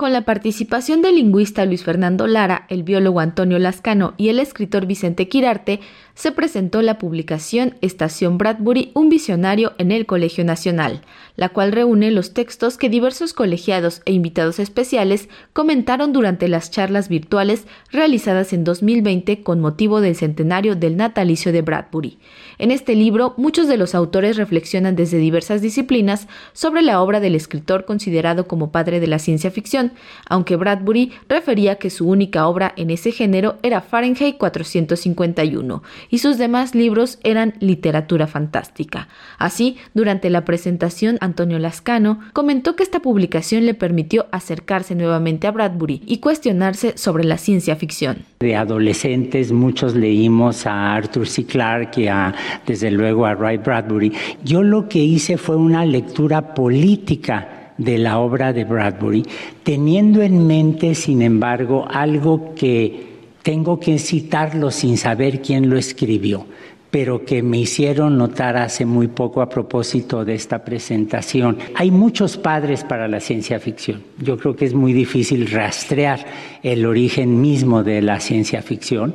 Con la participación del lingüista Luis Fernando Lara, el biólogo Antonio Lascano y el escritor Vicente Quirarte, se presentó la publicación Estación Bradbury, un visionario en el Colegio Nacional, la cual reúne los textos que diversos colegiados e invitados especiales comentaron durante las charlas virtuales realizadas en 2020 con motivo del centenario del natalicio de Bradbury. En este libro, muchos de los autores reflexionan desde diversas disciplinas sobre la obra del escritor considerado como padre de la ciencia ficción, aunque Bradbury refería que su única obra en ese género era Fahrenheit 451 y sus demás libros eran literatura fantástica. Así, durante la presentación, Antonio Lascano comentó que esta publicación le permitió acercarse nuevamente a Bradbury y cuestionarse sobre la ciencia ficción. De adolescentes muchos leímos a Arthur C. Clarke y a desde luego a Ray Bradbury. Yo lo que hice fue una lectura política de la obra de Bradbury, teniendo en mente, sin embargo, algo que tengo que citarlo sin saber quién lo escribió, pero que me hicieron notar hace muy poco a propósito de esta presentación. Hay muchos padres para la ciencia ficción. Yo creo que es muy difícil rastrear el origen mismo de la ciencia ficción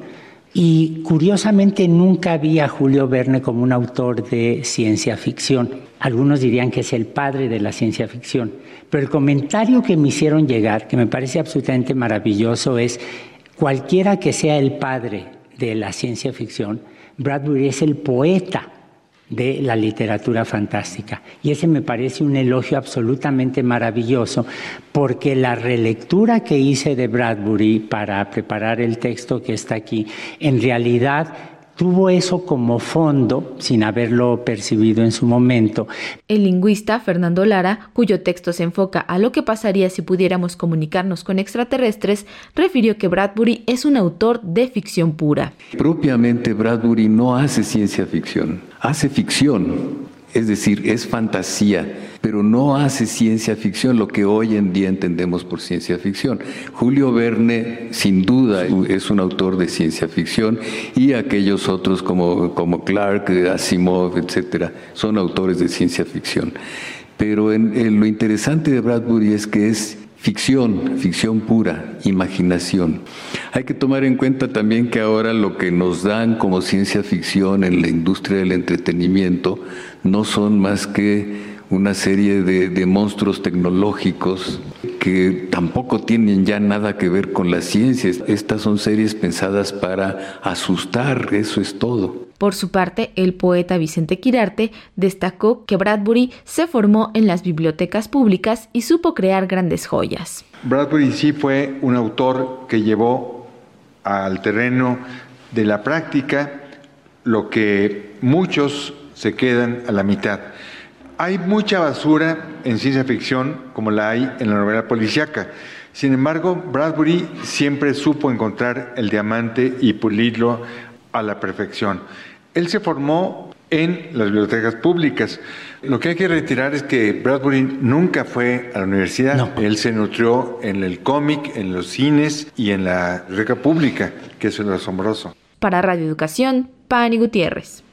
y curiosamente nunca vi a Julio Verne como un autor de ciencia ficción. Algunos dirían que es el padre de la ciencia ficción. Pero el comentario que me hicieron llegar, que me parece absolutamente maravilloso, es cualquiera que sea el padre de la ciencia ficción, Bradbury es el poeta de la literatura fantástica. Y ese me parece un elogio absolutamente maravilloso, porque la relectura que hice de Bradbury para preparar el texto que está aquí, en realidad tuvo eso como fondo, sin haberlo percibido en su momento. El lingüista Fernando Lara, cuyo texto se enfoca a lo que pasaría si pudiéramos comunicarnos con extraterrestres, refirió que Bradbury es un autor de ficción pura. Propiamente Bradbury no hace ciencia ficción, hace ficción es decir, es fantasía, pero no hace ciencia ficción, lo que hoy en día entendemos por ciencia ficción. Julio Verne, sin duda, es un autor de ciencia ficción y aquellos otros como, como Clark, Asimov, etcétera, son autores de ciencia ficción. Pero lo interesante de Bradbury es que es ficción, ficción pura, imaginación. Hay que tomar en cuenta también que ahora lo que nos dan como ciencia ficción en la industria del entretenimiento no son más que una serie de, monstruos tecnológicos que tampoco tienen ya nada que ver con la ciencia. Estas son series pensadas para asustar, eso es todo. Por su parte, el poeta Vicente Quirarte destacó que Bradbury se formó en las bibliotecas públicas y supo crear grandes joyas. Bradbury sí fue un autor que llevó al terreno de la práctica lo que muchos se quedan a la mitad. Hay mucha basura en ciencia ficción como la hay en la novela policíaca. Sin embargo, Bradbury siempre supo encontrar el diamante y pulirlo a la perfección. Él se formó en las bibliotecas públicas. Lo que hay que retirar es que Bradbury nunca fue a la universidad. Él se nutrió en el cómic, en los cines y en la reca pública, que es lo asombroso. Para Radio Educación, Pani Gutiérrez.